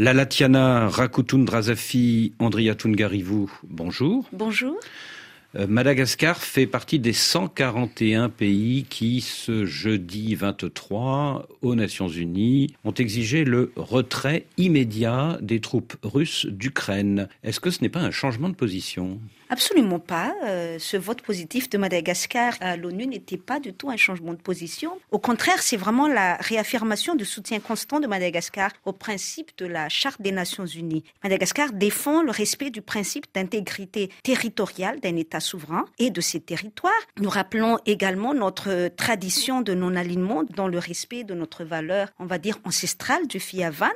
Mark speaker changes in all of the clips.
Speaker 1: La Latiana Rakutundrazafi Andriatungarivou, bonjour.
Speaker 2: Bonjour.
Speaker 1: Euh, Madagascar fait partie des 141 pays qui, ce jeudi 23, aux Nations Unies, ont exigé le retrait immédiat des troupes russes d'Ukraine. Est-ce que ce n'est pas un changement de position?
Speaker 2: Absolument pas. Euh, ce vote positif de Madagascar à l'ONU n'était pas du tout un changement de position. Au contraire, c'est vraiment la réaffirmation du soutien constant de Madagascar au principe de la Charte des Nations Unies. Madagascar défend le respect du principe d'intégrité territoriale d'un État souverain et de ses territoires. Nous rappelons également notre tradition de non-alignement dans le respect de notre valeur, on va dire, ancestrale du Fiavan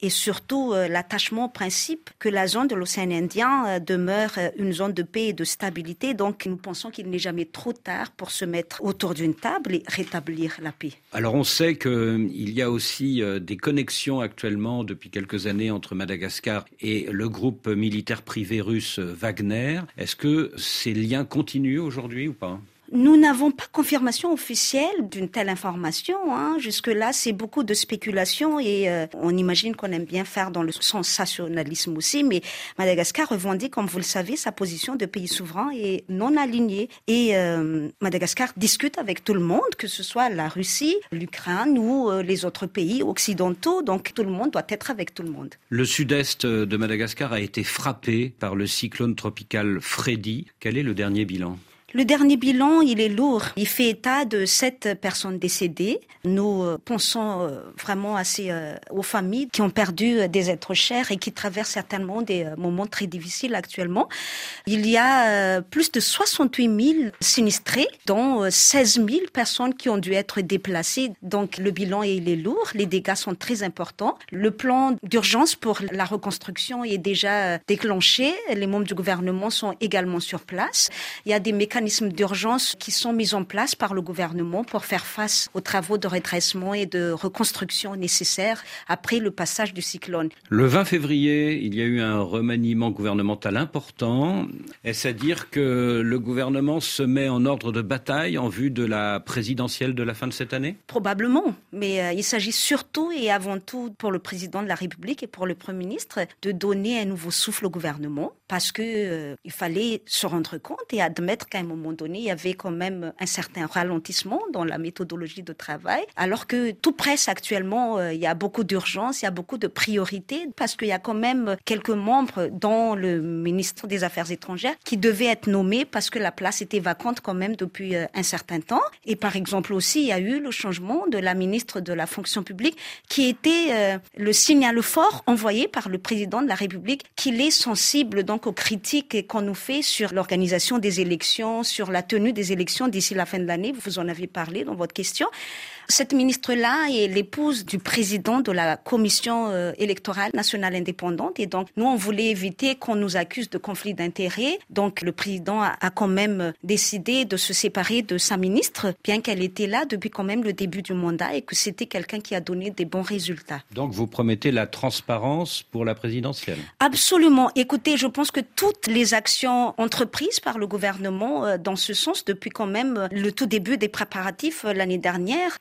Speaker 2: et surtout euh, l'attachement au principe que la zone de l'océan Indien euh, demeure une zone de paix et de stabilité. Donc nous pensons qu'il n'est jamais trop tard pour se mettre autour d'une table et rétablir la paix.
Speaker 1: Alors on sait qu'il y a aussi euh, des connexions actuellement depuis quelques années entre Madagascar et le groupe militaire privé russe Wagner. Est-ce que ces liens continuent aujourd'hui ou pas?
Speaker 2: Nous n'avons pas confirmation officielle d'une telle information. Hein. Jusque-là, c'est beaucoup de spéculation et euh, on imagine qu'on aime bien faire dans le sensationnalisme aussi. Mais Madagascar revendique, comme vous le savez, sa position de pays souverain et non aligné. Et euh, Madagascar discute avec tout le monde, que ce soit la Russie, l'Ukraine ou euh, les autres pays occidentaux. Donc tout le monde doit être avec tout le monde.
Speaker 1: Le sud-est de Madagascar a été frappé par le cyclone tropical Freddy. Quel est le dernier bilan?
Speaker 2: Le dernier bilan, il est lourd. Il fait état de sept personnes décédées. Nous euh, pensons euh, vraiment assez euh, aux familles qui ont perdu des êtres chers et qui traversent certainement des moments très difficiles actuellement. Il y a plus de 68 000 sinistrés, dont 16 000 personnes qui ont dû être déplacées. Donc le bilan, il est lourd. Les dégâts sont très importants. Le plan d'urgence pour la reconstruction est déjà déclenché. Les membres du gouvernement sont également sur place. Il y a des mécanismes d'urgence qui sont mis en place par le gouvernement pour faire face aux travaux de redressement et de reconstruction nécessaires après le passage du cyclone.
Speaker 1: Le 20 février, il y a eu un remaniement gouvernemental important. Est-ce à dire que le gouvernement se met en ordre de bataille en vue de la présidentielle de la fin de cette année?
Speaker 2: Probablement, mais euh, il s'agit surtout et avant tout pour le président de la République et pour le Premier ministre de donner un nouveau souffle au gouvernement parce que euh, fallait se rendre compte et admettre qu'à un moment donné, il y avait quand même un certain ralentissement dans la méthodologie de travail, alors que tout presse actuellement, euh, il y a beaucoup d'urgence, il y a beaucoup de priorités, parce qu'il y a quand même quelques membres dans le ministère des Affaires étrangères qui devaient être nommés parce que la place était vacante quand même depuis euh, un certain temps. Et par exemple aussi, il y a eu le changement de la ministre de la fonction publique qui était euh, le signal fort envoyé par le président de la République qu'il est sensible donc aux critiques qu'on nous fait sur l'organisation des élections, sur la tenue des élections d'ici la fin de l'année. Vous en avez parlé dans votre question. Cette ministre-là est l'épouse du président de la commission euh, électorale nationale indépendante et donc nous on voulait éviter qu'on nous accuse de conflit d'intérêts. Donc le président a, quand même décidé de se séparer de sa ministre, bien qu'elle était là depuis quand même le début du mandat et que c'était quelqu'un qui a donné des bons résultats.
Speaker 1: Donc vous promettez la transparence pour la présidentielle?
Speaker 2: Absolument. Écoutez, je pense que toutes les actions entreprises par le gouvernement euh, dans ce sens depuis quand même le tout début des préparatifs euh, l'année dernière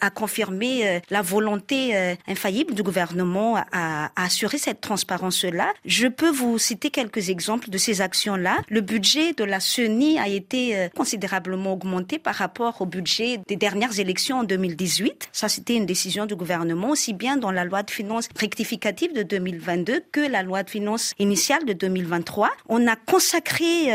Speaker 2: à confirmer euh, la volonté euh, infaillible du gouvernement à, assurer cette transparence-là. Je peux vous citer quelques exemples de ces actions-là. Le budget de la CENI a été euh, considérablement augmenté par rapport au budget des dernières élections en 2018. Ça, c'était une décision du gouvernement, aussi bien dans la loi de finances rectificative de 2022 que la loi de finances initiale de 2023. On a consacré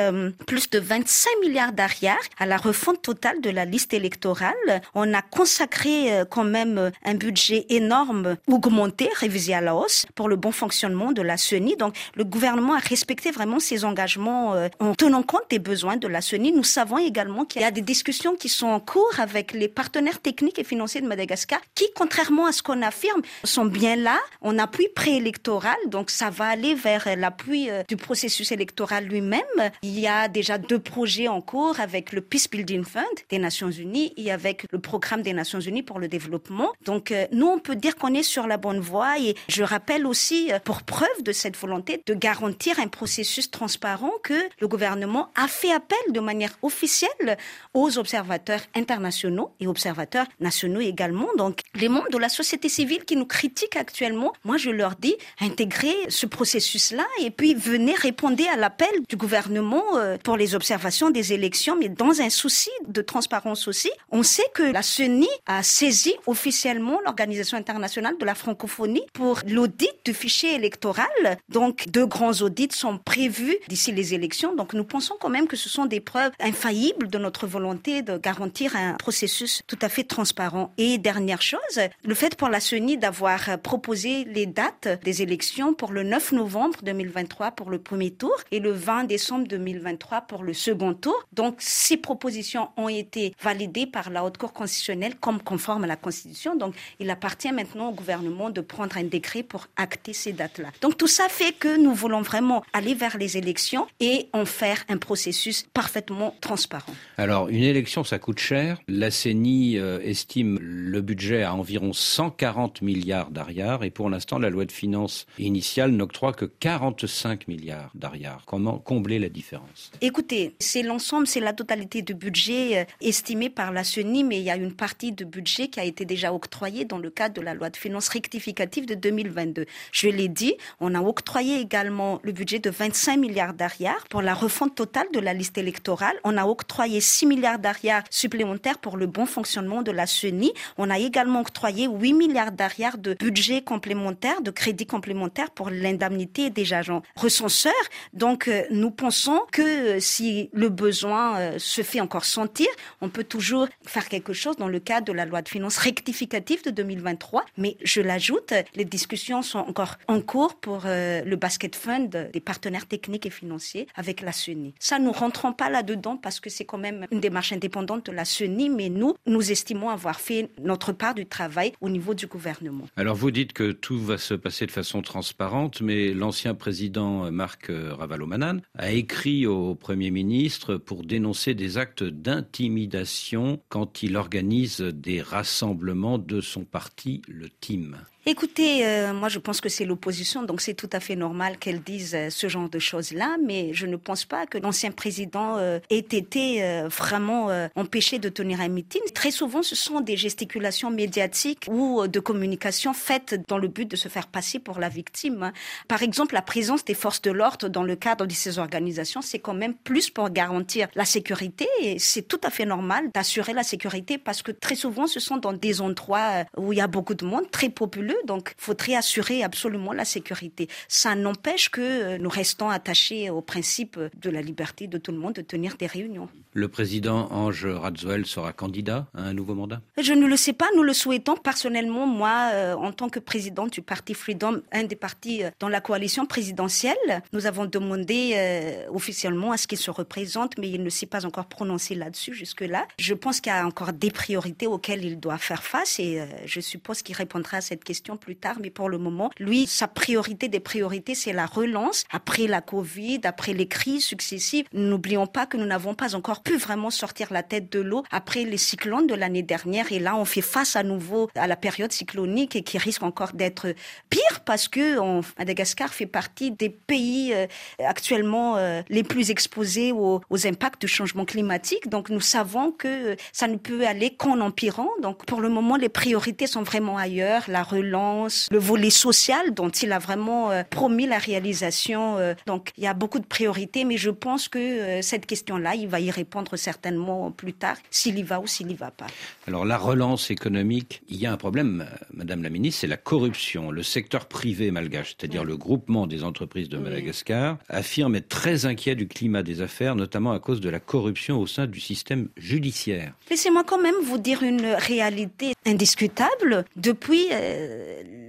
Speaker 2: plus de 25 milliards d'arrières à la refonte totale de la liste électorale. On a consacré consacré euh, quand même euh, un budget énorme, augmenté, révisé à la hausse pour le bon fonctionnement de la CENI. Donc le gouvernement a respecté vraiment ses engagements euh, en tenant compte des besoins de la CENI. Nous savons également qu'il y a des discussions qui sont en cours avec les partenaires techniques et financiers de Madagascar qui, contrairement à ce qu'on affirme, sont bien là. On appuie préélectoral, donc ça va aller vers l'appui du processus électoral lui-même. Il y a déjà deux projets en cours avec le Peace Building Fund des Nations Unies et avec le programme des Nations Nations Unies pour le développement. Donc euh, nous, on peut dire qu'on est sur la bonne voie et je rappelle aussi, euh, pour preuve de cette volonté de garantir un processus transparent, que le gouvernement a fait appel de manière officielle aux observateurs internationaux et observateurs nationaux également. Donc les membres de la société civile qui nous critiquent actuellement, moi je leur dis, intégrer ce processus-là et puis venez répondre à l'appel du gouvernement euh, pour les observations des élections, mais dans un souci de transparence aussi. On sait que la CENI a saisi officiellement l'Organisation internationale de la francophonie pour l'audit du fichier électoral. Donc, deux grands audits sont prévus d'ici les élections. Donc, nous pensons quand même que ce sont des preuves infaillibles de notre volonté de garantir un processus tout à fait transparent. Et dernière chose, le fait pour la CENI d'avoir proposé les dates des élections pour le 9 novembre 2023 pour le premier tour et le 20 décembre 2023 pour le second tour. Donc, ces propositions ont été validées par la Haute Cour constitutionnelle comme conforme à la Constitution. Donc, il appartient maintenant au gouvernement de prendre un décret pour acter ces dates-là. Donc, tout ça fait que nous voulons vraiment aller vers les élections et en faire un processus parfaitement transparent.
Speaker 1: Alors, une élection, ça coûte cher. La CENI euh, estime le budget à environ 140 milliards d'ariards et pour l'instant, la loi de finances initiale n'octroie que 45 milliards d'ariards. Comment combler la différence?
Speaker 2: Écoutez, c'est l'ensemble, c'est la totalité du budget euh, estimé par la CENI, mais il y a une partie de budget qui a été déjà octroyée dans le cadre de la loi de finances rectificative de 2022. Je l'ai dit, on a octroyé également le budget de 25 milliards d'ariards pour la refonte totale de la liste électorale. On a octroyé 6 milliards d'ariards supplémentaires pour le bon fonctionnement de la CENI. On a également octroyé 8 milliards d'ariards de budget complémentaire, de crédits complémentaires pour l'indemnité des agents recenseurs. Donc, euh, nous pensons que euh, si le besoin euh, se fait encore sentir, on peut toujours faire quelque chose dans le cadre de la loi de finances rectificative de 2023. Mais je l'ajoute, les discussions sont encore en cours pour le basket fund des partenaires techniques et financiers avec la CENI. Ça, nous rentrons pas là-dedans parce que c'est quand même une démarche indépendante de la CENI, mais nous, nous estimons avoir fait notre part du travail au niveau du gouvernement.
Speaker 1: Alors, vous dites que tout va se passer de façon transparente, mais l'ancien président Marc Ravalomanan a écrit au Premier ministre pour dénoncer des actes d'intimidation quand il organise des rassemblements de son parti, le TIM.
Speaker 2: Écoutez, euh, moi je pense que c'est l'opposition, donc c'est tout à fait normal qu'elle dise euh, ce genre de choses-là, mais je ne pense pas que l'ancien président euh, ait été vraiment empêché de tenir un meeting. Très souvent, ce sont des gesticulations médiatiques ou de communication faites dans le but de se faire passer pour la victime. Par exemple, la présence des forces de l'ordre dans le cadre de ces organisations, c'est quand même plus pour garantir la sécurité et c'est tout à fait normal d'assurer la sécurité parce que très souvent, ce sont dans des endroits où il y a beaucoup de monde, très populaire donc, il faudrait assurer absolument la sécurité. Ça n'empêche que euh, nous restons attachés au principe de la liberté de tout le monde de tenir des réunions.
Speaker 1: Le président Ange Radzuel sera candidat à un nouveau mandat?
Speaker 2: Je ne le sais pas. Nous le souhaitons personnellement. Moi, euh, en tant que président du parti Freedom, un des partis euh, dans la coalition présidentielle, nous avons demandé officiellement à ce qu'il se représente, mais il ne s'est pas encore prononcé là-dessus jusque-là. Je pense qu'il y a encore des priorités auxquelles il doit faire face et je suppose qu'il répondra à cette question plus tard, mais pour le moment, lui, sa priorité des priorités, c'est la relance après la Covid, après les crises successives. N'oublions pas que nous n'avons pas encore pu vraiment sortir la tête de l'eau après les cyclones de l'année dernière. Et là, on fait face à nouveau à la période cyclonique et qui risque encore d'être pire parce que Madagascar fait partie des pays euh, actuellement euh, les plus exposés aux, aux, impacts du changement climatique. Donc, nous savons que ça ne peut aller qu'en empirant. Donc, pour le moment, les priorités sont vraiment ailleurs. La relance le volet social dont il a vraiment euh, promis la réalisation. Euh. donc il y a beaucoup de priorités, mais je pense que euh, cette question-là, il va y répondre certainement plus tard, s'il y va ou s'il y va pas.
Speaker 1: Alors la relance économique, il y a un problème, Madame la Ministre, c'est la corruption. Le secteur privé malgache, c'est-à-dire le groupement des entreprises de Madagascar, affirme être très inquiet du climat des affaires, notamment à cause de la corruption au sein du système judiciaire.
Speaker 2: Laissez-moi quand même vous dire une réalité indiscutable. Depuis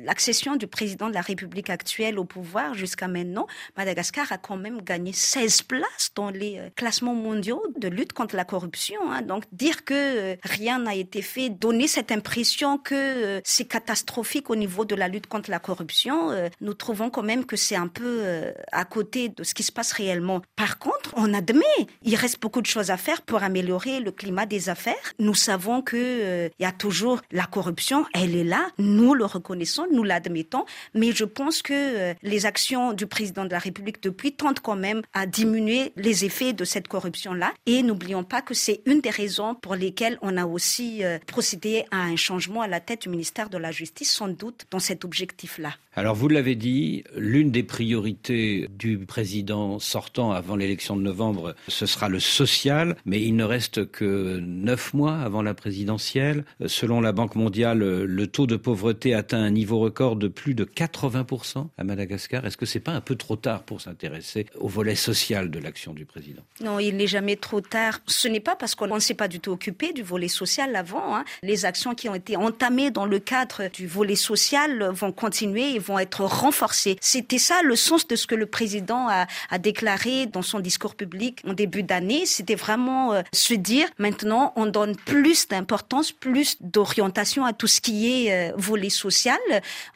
Speaker 2: l'accession du président de la République actuelle au pouvoir jusqu'à maintenant, Madagascar a quand même gagné 16 places dans les euh, classements mondiaux de lutte contre la corruption. Hein. Donc dire que euh, rien n'a été fait, donner cette impression que euh, c'est catastrophique au niveau de la lutte contre la corruption, nous trouvons quand même que c'est un peu à côté de ce qui se passe réellement. Par contre, on admet, il reste beaucoup de choses à faire pour améliorer le climat des affaires. Nous savons que il y a toujours la corruption, elle est là, nous le reconnaissons, nous l'admettons, mais je pense que les actions du président de la République depuis tentent quand même à diminuer les effets de cette corruption-là. Et n'oublions pas que c'est une des raisons pour lesquelles on a aussi euh, procédé à un changement à la tête du ministère de la Justice, sans doute dans cet objectif-là.
Speaker 1: Alors vous l'avez dit, l'une des priorités du président sortant avant l'élection de novembre, ce sera le social, mais il ne reste que neuf mois avant la présidentielle. Selon la Banque mondiale, le taux de pauvreté atteint un niveau record de plus de 80% à Madagascar. Est-ce que c'est pas un peu trop tard pour s'intéresser au volet social de l'action du président?
Speaker 2: Non, il n'est jamais trop tard. Ce n'est pas parce qu'on ne s'est pas du tout occupé du volet social avant. Hein. Les actions qui ont été entamées dans le cadre du volet social vont continuer vont être renforcés. C'était ça le sens de ce que le président a, a déclaré dans son discours public en début d'année. C'était vraiment euh, se dire maintenant on donne plus d'importance, plus d'orientation à tout ce qui est euh, volet social.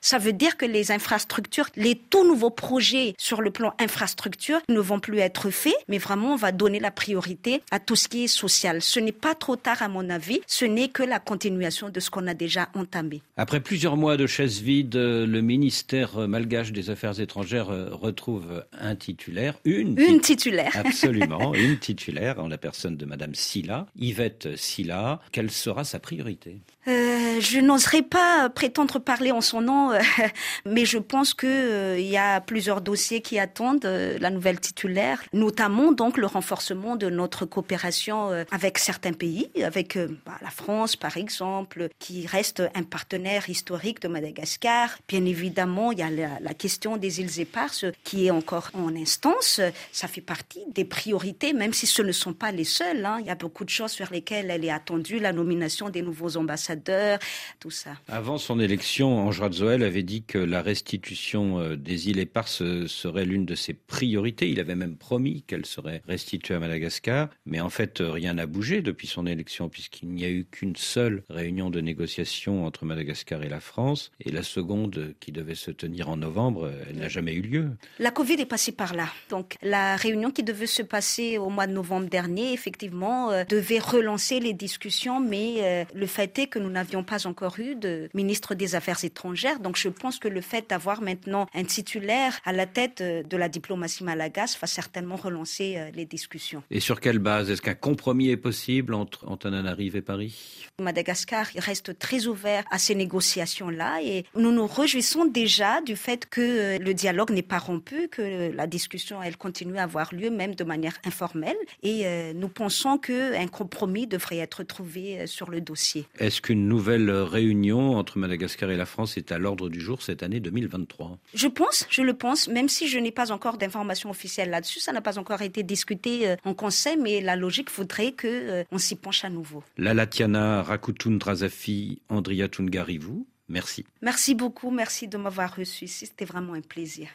Speaker 2: Ça veut dire que les infrastructures, les tout nouveaux projets sur le plan infrastructure ne vont plus être faits, mais vraiment on va donner la priorité à tout ce qui est social. Ce n'est pas trop tard à mon avis, ce n'est que la continuation de ce qu'on a déjà entamé.
Speaker 1: Après plusieurs mois de chaises vides, le ministre ministère malgache des Affaires étrangères euh, retrouve un titulaire,
Speaker 2: une, une titulaire.
Speaker 1: Absolument, une titulaire en la personne de Madame Silla, Yvette Silla. Quelle sera sa priorité?
Speaker 2: Euh, Je n'oserais pas prétendre parler en son nom, euh, mais je pense qu'il euh, y a plusieurs dossiers qui attendent la nouvelle titulaire, notamment donc le renforcement de notre coopération avec certains pays, avec bah, la France par exemple, qui reste un partenaire historique de Madagascar. Bien évidemment il y a la, question des îles éparses qui est encore en instance. Ça fait partie des priorités, même si ce ne sont pas les seules. Hein. Il y a beaucoup de choses sur lesquelles elle est attendue, la nomination des nouveaux ambassadeurs, tout ça.
Speaker 1: Avant son élection, Ange Radzoel avait dit que la restitution euh, des îles éparses serait l'une de ses priorités. Il avait même promis qu'elle serait restituée à Madagascar. Mais en fait, rien n'a bougé depuis son élection, puisqu'il n'y a eu qu'une seule réunion de négociation entre Madagascar et la France. Et la seconde, qui devait se tenir en novembre, n'a jamais eu lieu.
Speaker 2: La Covid est passée par là. Donc la réunion qui devait se passer au mois de novembre dernier, effectivement, euh, devait relancer les discussions, mais euh, le fait est que nous n'avions pas encore eu de ministre des Affaires étrangères. Donc je pense que le fait d'avoir maintenant un titulaire à la tête euh, de la diplomatie malagasse va certainement relancer les discussions.
Speaker 1: Et sur quelle base Est-ce qu'un compromis est possible entre Antananarive et Paris?
Speaker 2: Madagascar reste très ouvert à ces négociations-là et nous nous réjouissons déjà du fait que euh, le dialogue n'est pas rompu, que la discussion elle continue à avoir lieu même de manière informelle et euh, nous pensons qu'un compromis devrait être trouvé euh, sur le dossier.
Speaker 1: Est-ce qu'une nouvelle réunion entre Madagascar et la France est à l'ordre du jour cette année 2023
Speaker 2: Je pense, je le pense, même si je n'ai pas encore d'informations officielles là-dessus, ça n'a pas encore été discuté en conseil, mais la logique voudrait que on s'y penche à nouveau.
Speaker 1: La Latiana Rakutun Drazafi Andria Tungarivou Merci.
Speaker 2: Merci beaucoup. Merci de m'avoir reçu ici. C'était vraiment un plaisir.